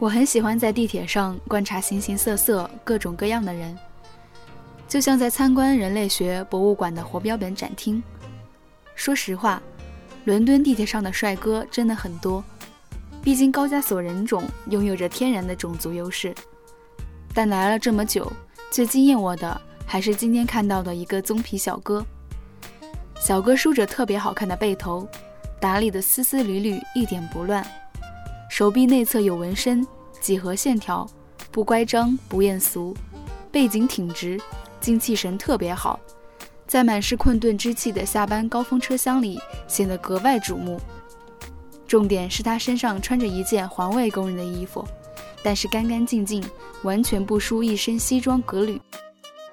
我很喜欢在地铁上观察形形色色、各种各样的人，就像在参观人类学博物馆的活标本展厅。说实话，伦敦地铁上的帅哥真的很多，毕竟高加索人种拥有着天然的种族优势。但来了这么久，最惊艳我的还是今天看到的一个棕皮小哥。小哥梳着特别好看的背头，打理的丝丝缕缕，一点不乱。手臂内侧有纹身，几何线条，不乖张不艳俗，背景挺直，精气神特别好，在满是困顿之气的下班高峰车厢里显得格外瞩目。重点是他身上穿着一件环卫工人的衣服，但是干干净净，完全不输一身西装革履。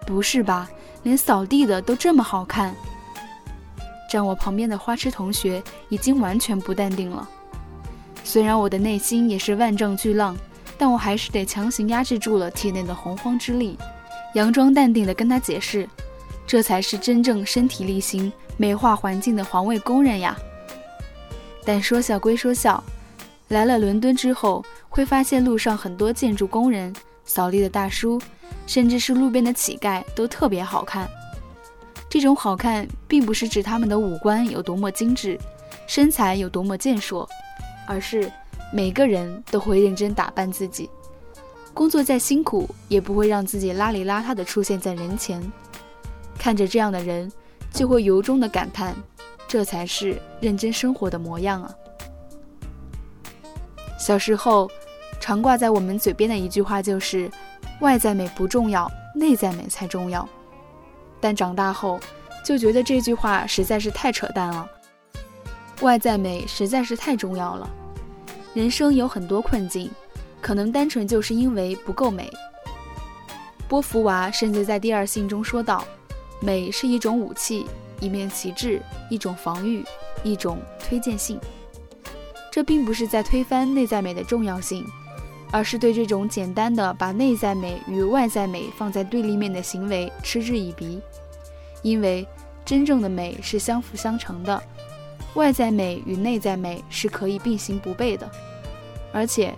不是吧？连扫地的都这么好看？站我旁边的花痴同学已经完全不淡定了。虽然我的内心也是万丈巨浪，但我还是得强行压制住了体内的洪荒之力，佯装淡定地跟他解释：“这才是真正身体力行、美化环境的环卫工人呀。”但说笑归说笑，来了伦敦之后，会发现路上很多建筑工人、扫地的大叔，甚至是路边的乞丐，都特别好看。这种好看，并不是指他们的五官有多么精致，身材有多么健硕，而是每个人都会认真打扮自己，工作再辛苦，也不会让自己邋里邋遢的出现在人前。看着这样的人，就会由衷的感叹，这才是认真生活的模样啊！小时候，常挂在我们嘴边的一句话就是：“外在美不重要，内在美才重要。”但长大后，就觉得这句话实在是太扯淡了。外在美实在是太重要了。人生有很多困境，可能单纯就是因为不够美。波伏娃甚至在第二信中说道：“美是一种武器，一面旗帜，一种防御，一种推荐性。”这并不是在推翻内在美的重要性，而是对这种简单的把内在美与外在美放在对立面的行为嗤之以鼻。因为真正的美是相辅相成的，外在美与内在美是可以并行不悖的，而且，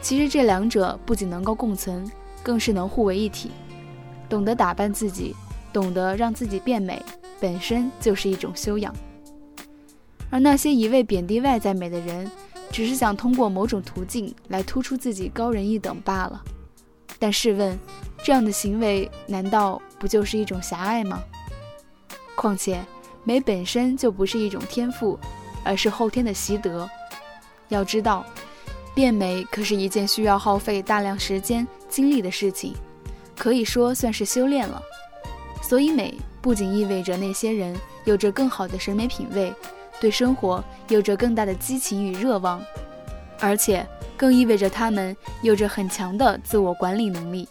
其实这两者不仅能够共存，更是能互为一体。懂得打扮自己，懂得让自己变美，本身就是一种修养。而那些一味贬低外在美的人，只是想通过某种途径来突出自己高人一等罢了。但试问，这样的行为难道不就是一种狭隘吗？况且，美本身就不是一种天赋，而是后天的习得。要知道，变美可是一件需要耗费大量时间精力的事情，可以说算是修炼了。所以，美不仅意味着那些人有着更好的审美品味，对生活有着更大的激情与热望，而且更意味着他们有着很强的自我管理能力，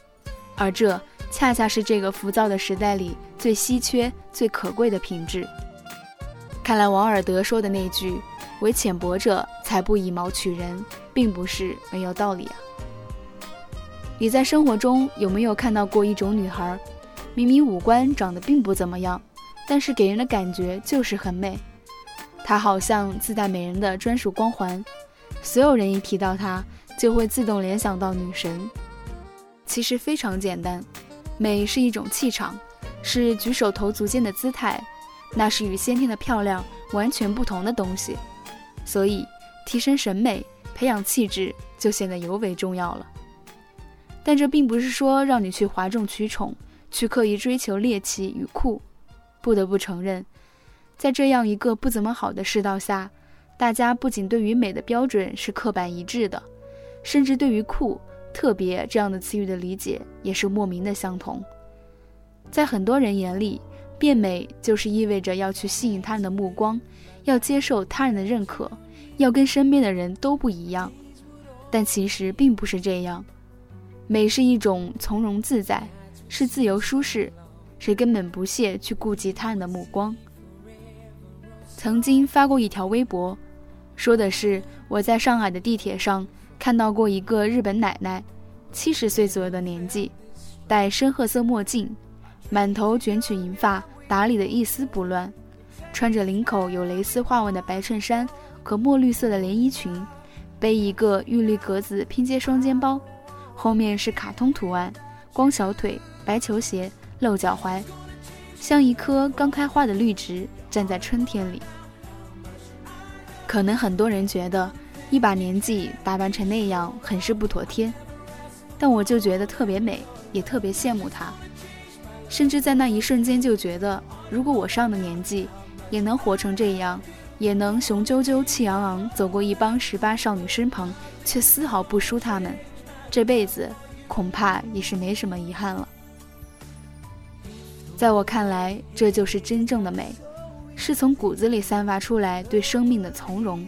而这。恰恰是这个浮躁的时代里最稀缺、最可贵的品质。看来王尔德说的那句“唯浅薄者才不以貌取人”，并不是没有道理啊。你在生活中有没有看到过一种女孩，明明五官长得并不怎么样，但是给人的感觉就是很美？她好像自带美人的专属光环，所有人一提到她，就会自动联想到女神。其实非常简单。美是一种气场，是举手投足间的姿态，那是与先天的漂亮完全不同的东西。所以，提升审美、培养气质就显得尤为重要了。但这并不是说让你去哗众取宠，去刻意追求猎奇与酷。不得不承认，在这样一个不怎么好的世道下，大家不仅对于美的标准是刻板一致的，甚至对于酷。特别这样的词语的理解也是莫名的相同，在很多人眼里，变美就是意味着要去吸引他人的目光，要接受他人的认可，要跟身边的人都不一样。但其实并不是这样，美是一种从容自在，是自由舒适，是根本不屑去顾及他人的目光。曾经发过一条微博，说的是我在上海的地铁上。看到过一个日本奶奶，七十岁左右的年纪，戴深褐色墨镜，满头卷曲银发，打理的一丝不乱，穿着领口有蕾丝花纹的白衬衫和墨绿色的连衣裙，背一个玉绿格子拼接双肩包，后面是卡通图案，光小腿，白球鞋，露脚踝，像一棵刚开花的绿植站在春天里。可能很多人觉得一把年纪打扮成那样很是不妥帖，但我就觉得特别美，也特别羡慕她。甚至在那一瞬间就觉得，如果我上了年纪，也能活成这样。也能雄赳赳、气昂昂走过一帮十八少女身旁，却丝毫不输她们，这辈子恐怕也是没什么遗憾了。在我看来，这就是真正的美，是从骨子里散发出来对生命的从容。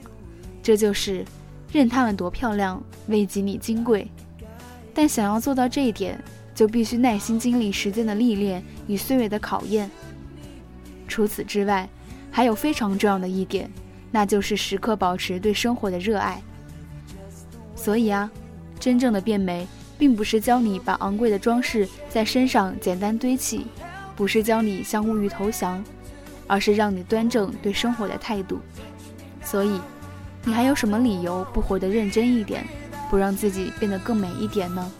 这就是任她们多漂亮，未及你金贵。但想要做到这一点，就必须耐心经历时间的历练与岁月的考验。除此之外，还有非常重要的一点，那就是时刻保持对生活的热爱。所以啊，真正的变美，并不是教你把昂贵的装饰在身上简单堆砌，不是教你向物欲投降，而是让你端正对生活的态度。所以，你还有什么理由不活得认真一点，不让自己变得更美一点呢？